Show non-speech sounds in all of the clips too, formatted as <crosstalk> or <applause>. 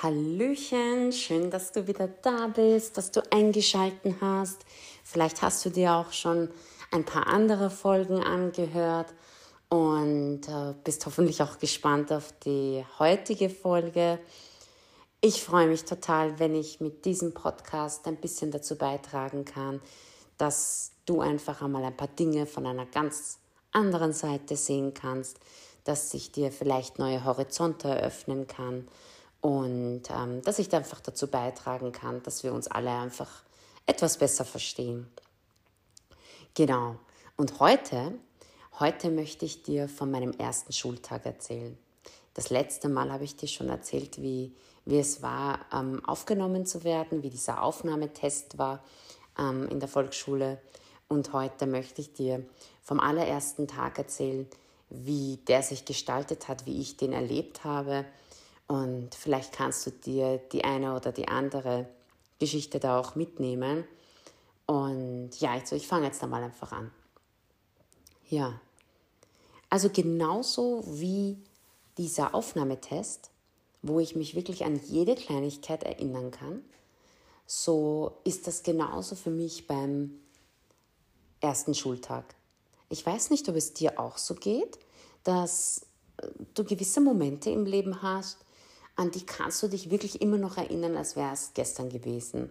Hallöchen, schön, dass du wieder da bist, dass du eingeschalten hast. Vielleicht hast du dir auch schon ein paar andere Folgen angehört und äh, bist hoffentlich auch gespannt auf die heutige Folge. Ich freue mich total, wenn ich mit diesem Podcast ein bisschen dazu beitragen kann, dass du einfach einmal ein paar Dinge von einer ganz anderen Seite sehen kannst, dass sich dir vielleicht neue Horizonte eröffnen kann und ähm, dass ich einfach dazu beitragen kann, dass wir uns alle einfach etwas besser verstehen. Genau. Und heute, heute möchte ich dir von meinem ersten Schultag erzählen. Das letzte Mal habe ich dir schon erzählt, wie, wie es war, ähm, aufgenommen zu werden, wie dieser Aufnahmetest war ähm, in der Volksschule. Und heute möchte ich dir vom allerersten Tag erzählen, wie der sich gestaltet hat, wie ich den erlebt habe und vielleicht kannst du dir die eine oder die andere Geschichte da auch mitnehmen. Und ja, also ich fange jetzt einmal einfach an. Ja, also genauso wie dieser Aufnahmetest, wo ich mich wirklich an jede Kleinigkeit erinnern kann, so ist das genauso für mich beim ersten Schultag. Ich weiß nicht, ob es dir auch so geht, dass du gewisse Momente im Leben hast, an die kannst du dich wirklich immer noch erinnern, als wäre es gestern gewesen.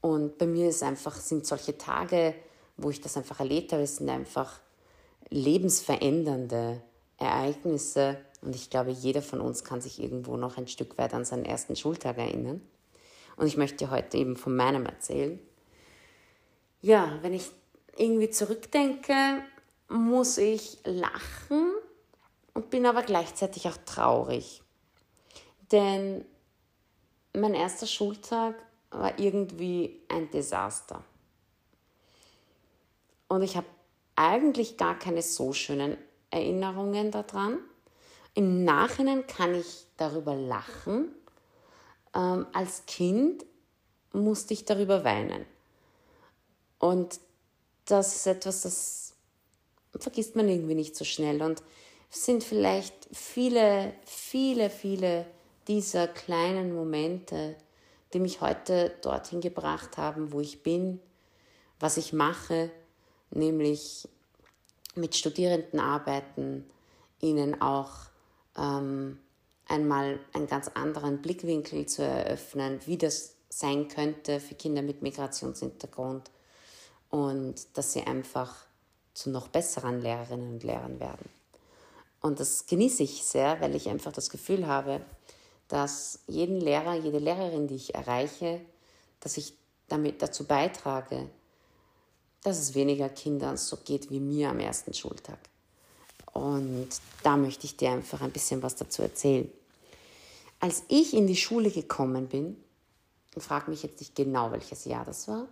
Und bei mir ist einfach, sind solche Tage, wo ich das einfach erlebt habe, sind einfach lebensverändernde Ereignisse. Und ich glaube, jeder von uns kann sich irgendwo noch ein Stück weit an seinen ersten Schultag erinnern. Und ich möchte heute eben von meinem erzählen. Ja, wenn ich irgendwie zurückdenke, muss ich lachen und bin aber gleichzeitig auch traurig. Denn mein erster Schultag war irgendwie ein Desaster. Und ich habe eigentlich gar keine so schönen Erinnerungen daran. Im Nachhinein kann ich darüber lachen. Ähm, als Kind musste ich darüber weinen. Und das ist etwas, das vergisst man irgendwie nicht so schnell. Und es sind vielleicht viele, viele, viele dieser kleinen Momente, die mich heute dorthin gebracht haben, wo ich bin, was ich mache, nämlich mit Studierenden arbeiten, ihnen auch ähm, einmal einen ganz anderen Blickwinkel zu eröffnen, wie das sein könnte für Kinder mit Migrationshintergrund und dass sie einfach zu noch besseren Lehrerinnen und Lehrern werden. Und das genieße ich sehr, weil ich einfach das Gefühl habe, dass jeden Lehrer, jede Lehrerin, die ich erreiche, dass ich damit dazu beitrage, dass es weniger Kindern so geht wie mir am ersten Schultag. Und da möchte ich dir einfach ein bisschen was dazu erzählen. Als ich in die Schule gekommen bin, und frage mich jetzt nicht genau, welches Jahr das war,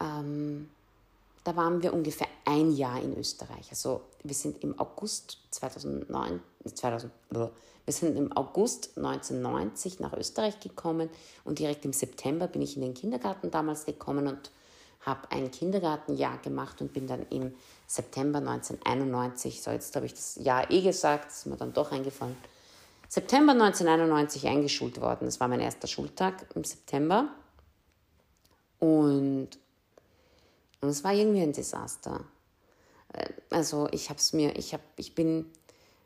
ähm, da waren wir ungefähr ein Jahr in Österreich. Also wir sind im August 2009, 2000, wir sind im August 1990 nach Österreich gekommen und direkt im September bin ich in den Kindergarten damals gekommen und habe ein Kindergartenjahr gemacht und bin dann im September 1991, so jetzt habe ich das Jahr eh gesagt, ist mir dann doch eingefallen, September 1991 eingeschult worden. Das war mein erster Schultag im September. Und, und es war irgendwie ein Desaster. Äh, also ich habe es mir, ich, hab, ich bin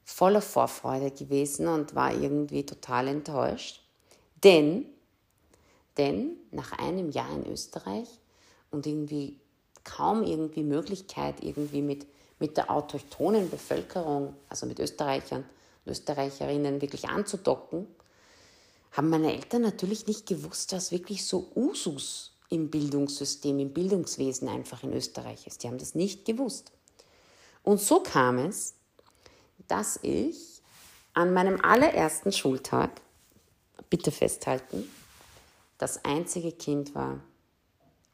voller Vorfreude gewesen und war irgendwie total enttäuscht. Denn, denn nach einem Jahr in Österreich und irgendwie kaum irgendwie Möglichkeit, irgendwie mit, mit der autochthonen Bevölkerung, also mit Österreichern und Österreicherinnen wirklich anzudocken, haben meine Eltern natürlich nicht gewusst, was wirklich so Usus im Bildungssystem, im Bildungswesen einfach in Österreich ist. Die haben das nicht gewusst. Und so kam es, dass ich an meinem allerersten Schultag, bitte festhalten, das einzige Kind war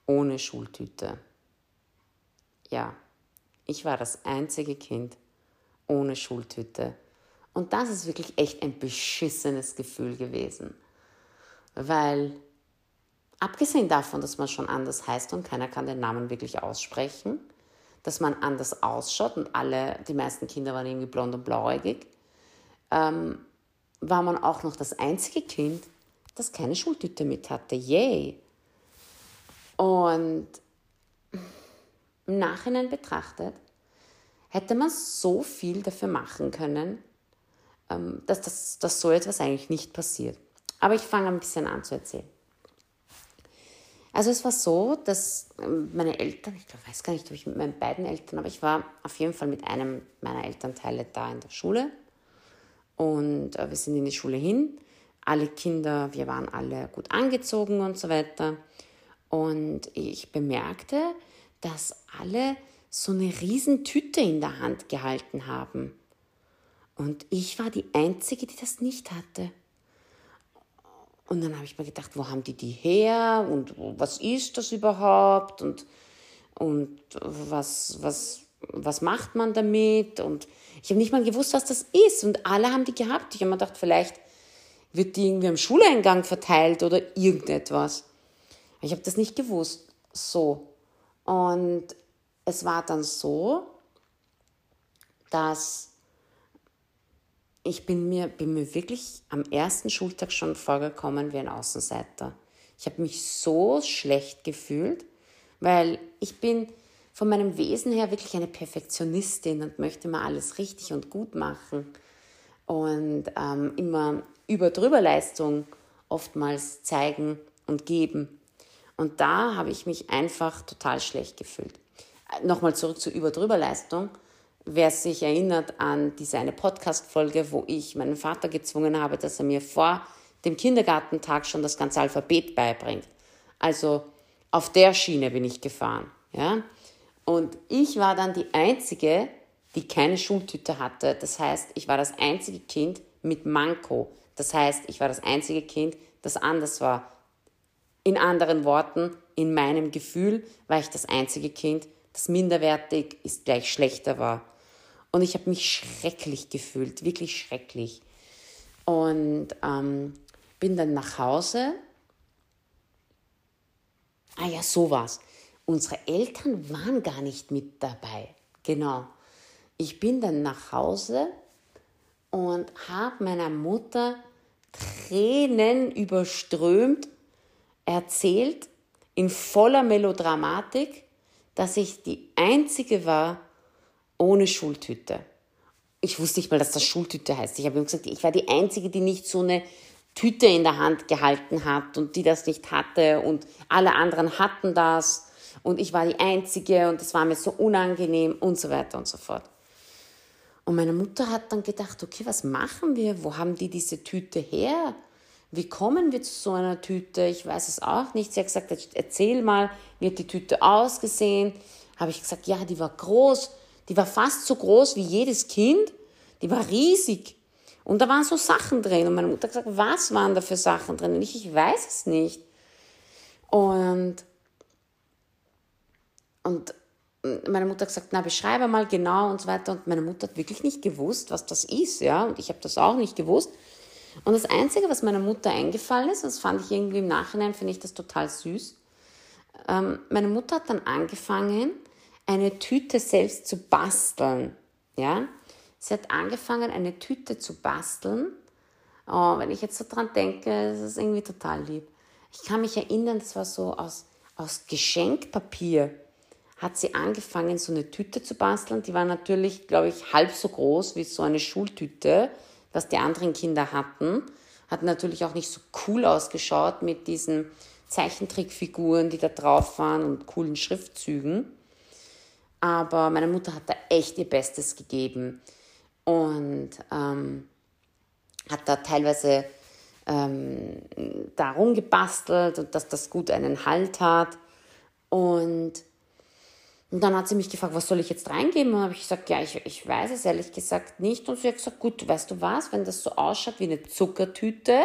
ohne Schultüte. Ja, ich war das einzige Kind ohne Schultüte. Und das ist wirklich echt ein beschissenes Gefühl gewesen. Weil, abgesehen davon, dass man schon anders heißt und keiner kann den Namen wirklich aussprechen, dass man anders ausschaut und alle, die meisten Kinder waren irgendwie blond und blauäugig, ähm, war man auch noch das einzige Kind, das keine Schultüte mit hatte. Yay! Und im Nachhinein betrachtet, hätte man so viel dafür machen können, ähm, dass, das, dass so etwas eigentlich nicht passiert. Aber ich fange ein bisschen an zu erzählen. Also es war so, dass ähm, meine Eltern, ich weiß gar nicht, ob ich mit meinen beiden Eltern, aber ich war auf jeden Fall mit einem meiner Elternteile da in der Schule. Und äh, wir sind in die Schule hin. Alle Kinder, wir waren alle gut angezogen und so weiter. Und ich bemerkte, dass alle so eine Riesentüte in der Hand gehalten haben. Und ich war die Einzige, die das nicht hatte. Und dann habe ich mir gedacht, wo haben die die her und was ist das überhaupt und, und was, was, was macht man damit? Und ich habe nicht mal gewusst, was das ist. Und alle haben die gehabt. Ich habe mir gedacht, vielleicht wird die irgendwie am Schuleingang verteilt oder irgendetwas. Ich habe das nicht gewusst. So. Und es war dann so, dass ich bin mir, bin mir wirklich am ersten Schultag schon vorgekommen wie ein Außenseiter. Ich habe mich so schlecht gefühlt, weil ich bin von meinem Wesen her wirklich eine Perfektionistin und möchte mal alles richtig und gut machen und ähm, immer über drüber Leistung oftmals zeigen und geben. Und da habe ich mich einfach total schlecht gefühlt. Nochmal zurück zur Überdrüberleistung. Wer sich erinnert an diese eine Podcast-Folge, wo ich meinen Vater gezwungen habe, dass er mir vor dem Kindergartentag schon das ganze Alphabet beibringt. Also auf der Schiene bin ich gefahren. Ja? Und ich war dann die Einzige, die keine Schultüte hatte. Das heißt, ich war das einzige Kind mit Manko. Das heißt, ich war das einzige Kind, das anders war. In anderen Worten, in meinem Gefühl war ich das einzige Kind, das minderwertig ist gleich schlechter war. Und ich habe mich schrecklich gefühlt, wirklich schrecklich. Und ähm, bin dann nach Hause. Ah ja, so war's. Unsere Eltern waren gar nicht mit dabei. Genau. Ich bin dann nach Hause und habe meiner Mutter Tränen überströmt erzählt, in voller Melodramatik, dass ich die Einzige war ohne Schultüte. Ich wusste nicht mal, dass das Schultüte heißt. Ich habe ihm gesagt, ich war die Einzige, die nicht so eine Tüte in der Hand gehalten hat und die das nicht hatte und alle anderen hatten das und ich war die Einzige und das war mir so unangenehm und so weiter und so fort. Und meine Mutter hat dann gedacht, okay, was machen wir? Wo haben die diese Tüte her? Wie kommen wir zu so einer Tüte? Ich weiß es auch nicht. Sie hat gesagt, erzähl mal, wie hat die Tüte ausgesehen? Habe ich gesagt, ja, die war groß. Die war fast so groß wie jedes Kind. Die war riesig. Und da waren so Sachen drin. Und meine Mutter hat gesagt, was waren da für Sachen drin? Und ich, ich weiß es nicht. Und, und meine Mutter hat gesagt, na, beschreibe mal genau und so weiter. Und meine Mutter hat wirklich nicht gewusst, was das ist, ja. Und ich habe das auch nicht gewusst. Und das Einzige, was meiner Mutter eingefallen ist, das fand ich irgendwie im Nachhinein, finde ich das total süß. Ähm, meine Mutter hat dann angefangen, eine Tüte selbst zu basteln. Ja? Sie hat angefangen, eine Tüte zu basteln. Oh, wenn ich jetzt so dran denke, ist es irgendwie total lieb. Ich kann mich erinnern, das war so aus, aus Geschenkpapier hat sie angefangen, so eine Tüte zu basteln. Die war natürlich, glaube ich, halb so groß wie so eine Schultüte was die anderen Kinder hatten. Hat natürlich auch nicht so cool ausgeschaut mit diesen Zeichentrickfiguren, die da drauf waren und coolen Schriftzügen. Aber meine Mutter hat da echt ihr Bestes gegeben und ähm, hat da teilweise ähm, darum gebastelt und dass das gut einen Halt hat. Und und dann hat sie mich gefragt, was soll ich jetzt reingeben? Und habe ich gesagt, ja, ich, ich weiß es ehrlich gesagt nicht. Und sie hat gesagt, gut, weißt du was, wenn das so ausschaut wie eine Zuckertüte,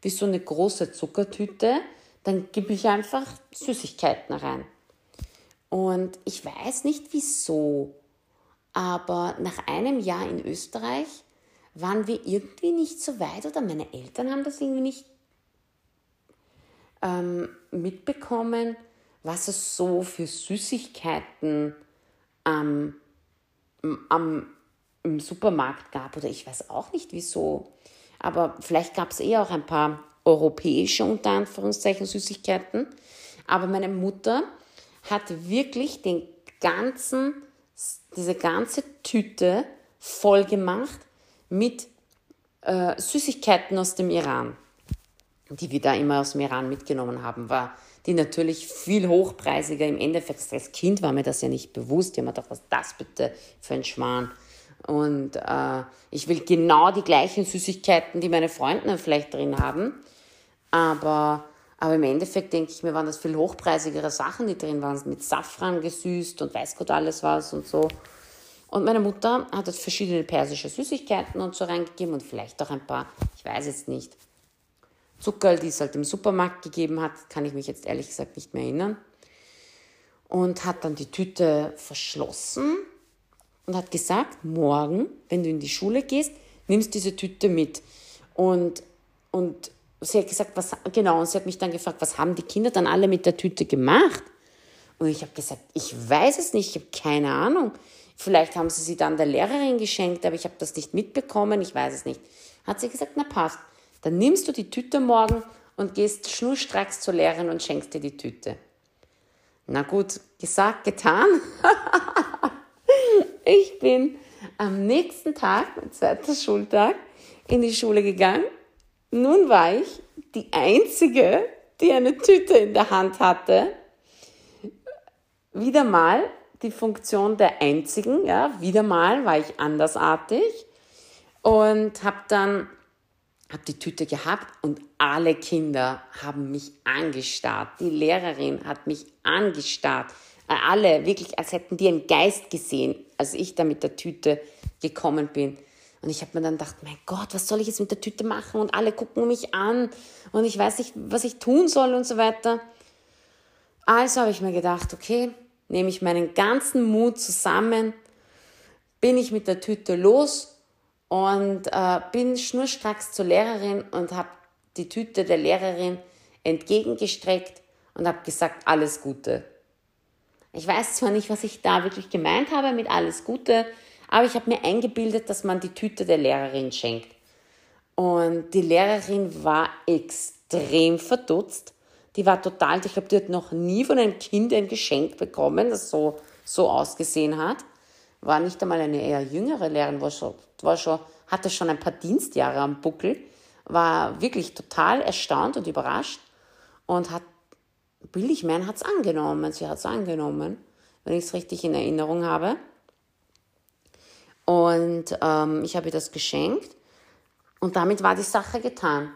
wie so eine große Zuckertüte, dann gebe ich einfach Süßigkeiten rein. Und ich weiß nicht wieso, aber nach einem Jahr in Österreich waren wir irgendwie nicht so weit oder meine Eltern haben das irgendwie nicht ähm, mitbekommen, was es so für Süßigkeiten am, am, im Supermarkt gab. Oder ich weiß auch nicht wieso. Aber vielleicht gab es eh auch ein paar europäische, unter Anführungszeichen, Süßigkeiten. Aber meine Mutter hat wirklich den ganzen, diese ganze Tüte voll gemacht mit äh, Süßigkeiten aus dem Iran, die wir da immer aus dem Iran mitgenommen haben, war die natürlich viel hochpreisiger. Im Endeffekt, als Kind war mir das ja nicht bewusst. Ich habe mir gedacht, was das bitte für ein Schmarrn? Und äh, ich will genau die gleichen Süßigkeiten, die meine Freunde vielleicht drin haben. Aber, aber im Endeffekt denke ich mir, waren das viel hochpreisigere Sachen, die drin waren, mit Safran gesüßt und weiß Gott alles was und so. Und meine Mutter hat jetzt verschiedene persische Süßigkeiten und so reingegeben und vielleicht auch ein paar, ich weiß jetzt nicht, Zuckerl, die es halt im Supermarkt gegeben hat, kann ich mich jetzt ehrlich gesagt nicht mehr erinnern. Und hat dann die Tüte verschlossen und hat gesagt, morgen, wenn du in die Schule gehst, nimmst diese Tüte mit. Und, und sie hat gesagt, was, genau, und sie hat mich dann gefragt, was haben die Kinder dann alle mit der Tüte gemacht? Und ich habe gesagt, ich weiß es nicht, ich habe keine Ahnung. Vielleicht haben sie sie dann der Lehrerin geschenkt, aber ich habe das nicht mitbekommen, ich weiß es nicht. Hat sie gesagt, na passt. Dann nimmst du die Tüte morgen und gehst schnurstracks zur Lehrerin und schenkst dir die Tüte. Na gut, gesagt, getan. <laughs> ich bin am nächsten Tag, mein zweiter Schultag, in die Schule gegangen. Nun war ich die Einzige, die eine Tüte in der Hand hatte. Wieder mal die Funktion der Einzigen, ja, wieder mal war ich andersartig und habe dann habe die Tüte gehabt und alle Kinder haben mich angestarrt. Die Lehrerin hat mich angestarrt. Äh, alle, wirklich, als hätten die einen Geist gesehen, als ich da mit der Tüte gekommen bin. Und ich habe mir dann gedacht, mein Gott, was soll ich jetzt mit der Tüte machen? Und alle gucken mich an und ich weiß nicht, was ich tun soll und so weiter. Also habe ich mir gedacht, okay, nehme ich meinen ganzen Mut zusammen, bin ich mit der Tüte los und äh, bin schnurstracks zur Lehrerin und habe die Tüte der Lehrerin entgegengestreckt und habe gesagt, alles Gute. Ich weiß zwar nicht, was ich da wirklich gemeint habe mit alles Gute, aber ich habe mir eingebildet, dass man die Tüte der Lehrerin schenkt. Und die Lehrerin war extrem verdutzt. Die war total, ich glaube, die hat noch nie von einem Kind ein Geschenk bekommen, das so, so ausgesehen hat war nicht einmal eine eher jüngere Lehrerin, war schon, war schon, hatte schon ein paar Dienstjahre am Buckel, war wirklich total erstaunt und überrascht und hat, will ich meinen, hat es angenommen. Sie hat es angenommen, wenn ich es richtig in Erinnerung habe. Und ähm, ich habe ihr das geschenkt und damit war die Sache getan.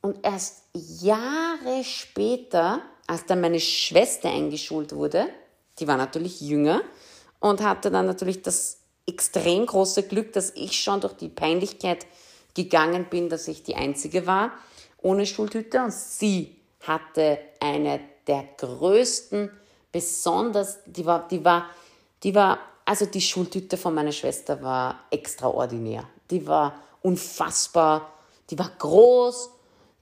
Und erst Jahre später, als dann meine Schwester eingeschult wurde, die war natürlich jünger, und hatte dann natürlich das extrem große Glück, dass ich schon durch die Peinlichkeit gegangen bin, dass ich die Einzige war ohne Schultüte und sie hatte eine der größten, besonders, die war, die war, die war, also die Schultüte von meiner Schwester war extraordinär. Die war unfassbar, die war groß,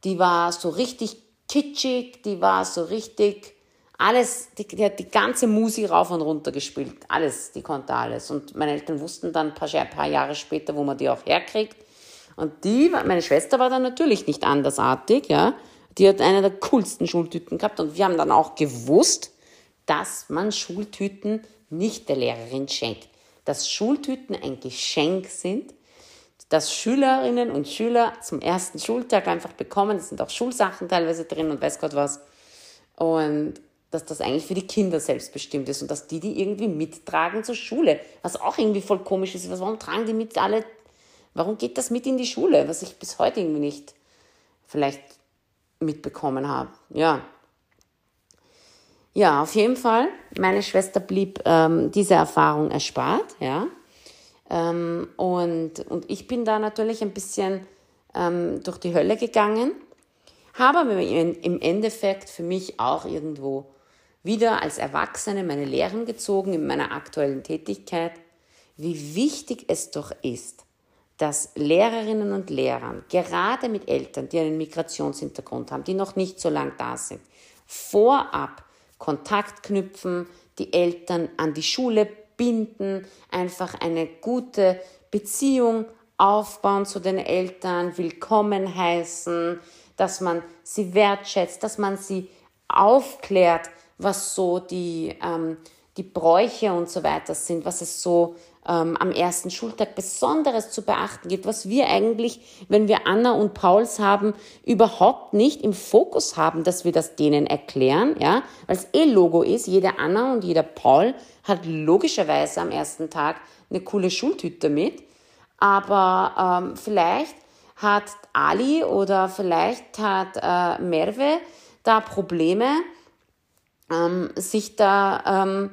die war so richtig kitschig, die war so richtig alles, die, die hat die ganze Musik rauf und runter gespielt. Alles, die konnte alles. Und meine Eltern wussten dann ein paar, paar Jahre später, wo man die auch herkriegt. Und die, meine Schwester war dann natürlich nicht andersartig, ja. Die hat eine der coolsten Schultüten gehabt und wir haben dann auch gewusst, dass man Schultüten nicht der Lehrerin schenkt. Dass Schultüten ein Geschenk sind, das Schülerinnen und Schüler zum ersten Schultag einfach bekommen. Es sind auch Schulsachen teilweise drin und weiß Gott was. Und dass das eigentlich für die Kinder selbstbestimmt ist und dass die die irgendwie mittragen zur Schule. Was auch irgendwie voll komisch ist. Warum tragen die mit alle, warum geht das mit in die Schule? Was ich bis heute irgendwie nicht vielleicht mitbekommen habe. Ja. Ja, auf jeden Fall. Meine Schwester blieb ähm, diese Erfahrung erspart, ja. Ähm, und, und ich bin da natürlich ein bisschen ähm, durch die Hölle gegangen, habe aber im Endeffekt für mich auch irgendwo wieder als Erwachsene meine Lehren gezogen in meiner aktuellen Tätigkeit, wie wichtig es doch ist, dass Lehrerinnen und Lehrer, gerade mit Eltern, die einen Migrationshintergrund haben, die noch nicht so lange da sind, vorab Kontakt knüpfen, die Eltern an die Schule binden, einfach eine gute Beziehung aufbauen zu den Eltern, willkommen heißen, dass man sie wertschätzt, dass man sie aufklärt, was so die, ähm, die Bräuche und so weiter sind, was es so ähm, am ersten Schultag Besonderes zu beachten gibt, was wir eigentlich, wenn wir Anna und Pauls haben, überhaupt nicht im Fokus haben, dass wir das denen erklären, ja, weil es eh Logo ist. Jeder Anna und jeder Paul hat logischerweise am ersten Tag eine coole Schultüte mit, aber ähm, vielleicht hat Ali oder vielleicht hat äh, Merve da Probleme, ähm, sich da ähm,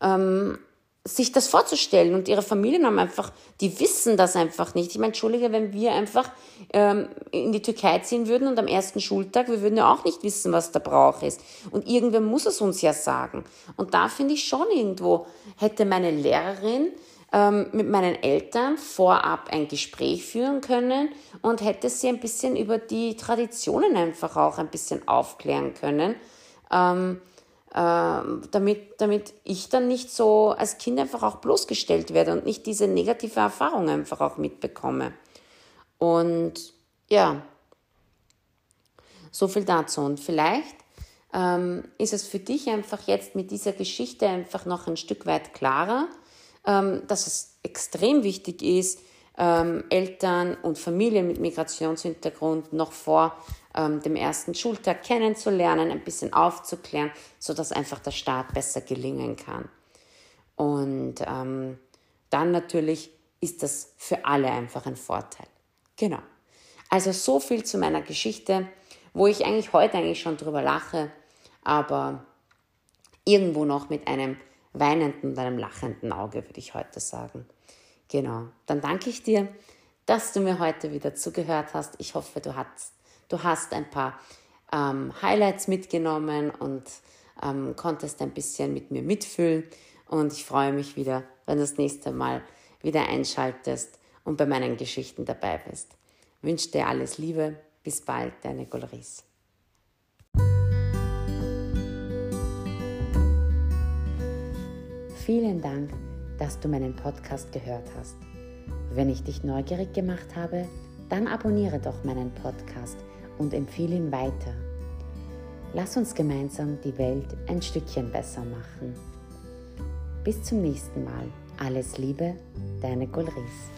ähm, sich das vorzustellen und ihre Familien haben einfach, die wissen das einfach nicht. Ich meine, Entschuldige, wenn wir einfach ähm, in die Türkei ziehen würden und am ersten Schultag, wir würden ja auch nicht wissen, was der Brauch ist. Und irgendwer muss es uns ja sagen. Und da finde ich schon irgendwo, hätte meine Lehrerin ähm, mit meinen Eltern vorab ein Gespräch führen können und hätte sie ein bisschen über die Traditionen einfach auch ein bisschen aufklären können. Ähm, damit, damit ich dann nicht so als Kind einfach auch bloßgestellt werde und nicht diese negative Erfahrung einfach auch mitbekomme. Und ja, so viel dazu. Und vielleicht ähm, ist es für dich einfach jetzt mit dieser Geschichte einfach noch ein Stück weit klarer, ähm, dass es extrem wichtig ist, ähm, Eltern und Familien mit Migrationshintergrund noch vor ähm, dem ersten Schultag kennenzulernen, ein bisschen aufzuklären, sodass einfach der Start besser gelingen kann. Und ähm, dann natürlich ist das für alle einfach ein Vorteil. Genau. Also so viel zu meiner Geschichte, wo ich eigentlich heute eigentlich schon drüber lache, aber irgendwo noch mit einem weinenden und einem lachenden Auge, würde ich heute sagen. Genau. Dann danke ich dir, dass du mir heute wieder zugehört hast. Ich hoffe, du hast Du hast ein paar ähm, Highlights mitgenommen und ähm, konntest ein bisschen mit mir mitfühlen. Und ich freue mich wieder, wenn du das nächste Mal wieder einschaltest und bei meinen Geschichten dabei bist. Ich wünsche dir alles Liebe. Bis bald, deine Golris. Vielen Dank, dass du meinen Podcast gehört hast. Wenn ich dich neugierig gemacht habe, dann abonniere doch meinen Podcast und empfehle ihn weiter. Lass uns gemeinsam die Welt ein Stückchen besser machen. Bis zum nächsten Mal. Alles Liebe, deine Gulris.